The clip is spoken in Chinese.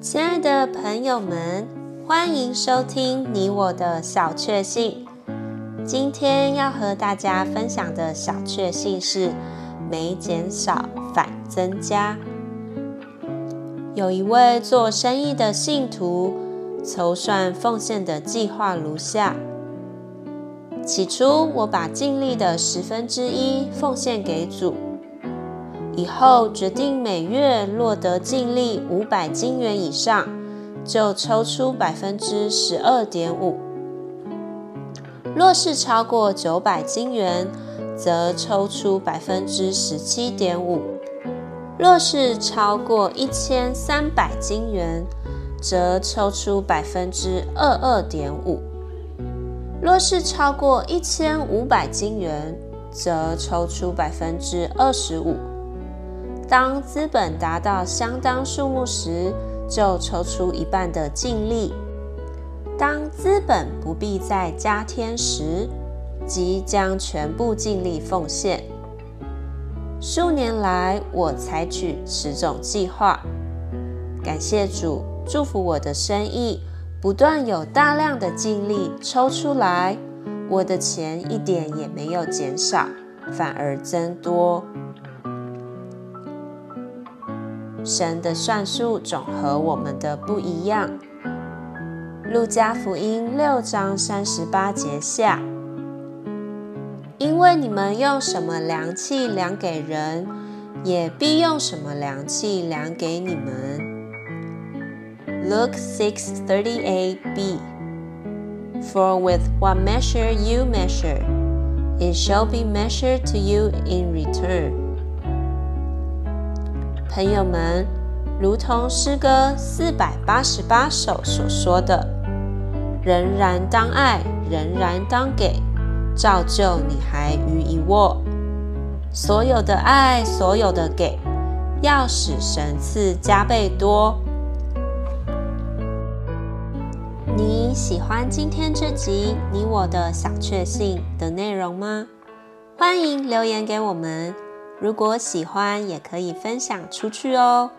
亲爱的朋友们，欢迎收听你我的小确幸。今天要和大家分享的小确幸是：没减少，反增加。有一位做生意的信徒，筹算奉献的计划如下：起初，我把净利的十分之一奉献给主。以后决定每月落得净利五百金元以上，就抽出百分之十二点五；若是超过九百金元，则抽出百分之十七点五；若是超过一千三百金元，则抽出百分之二二点五；若是超过一千五百金元，则抽出百分之二十五。当资本达到相当数目时，就抽出一半的净利；当资本不必再加添时，即将全部净利奉献。数年来，我采取此种计划。感谢主，祝福我的生意不断有大量的净利抽出来，我的钱一点也没有减少，反而增多。神的算术总和我们的不一样。路加福音六章三十八节下，因为你们用什么量器量给人，也必用什么量器量给你们。Luke six thirty eight b. For with what measure you measure, it shall be measured to you in return. 朋友们，如同诗歌四百八十八首所说的：“仍然当爱，仍然当给，照旧你还余一握。”所有的爱，所有的给，要使神赐加倍多。你喜欢今天这集你我的小确幸的内容吗？欢迎留言给我们。如果喜欢，也可以分享出去哦。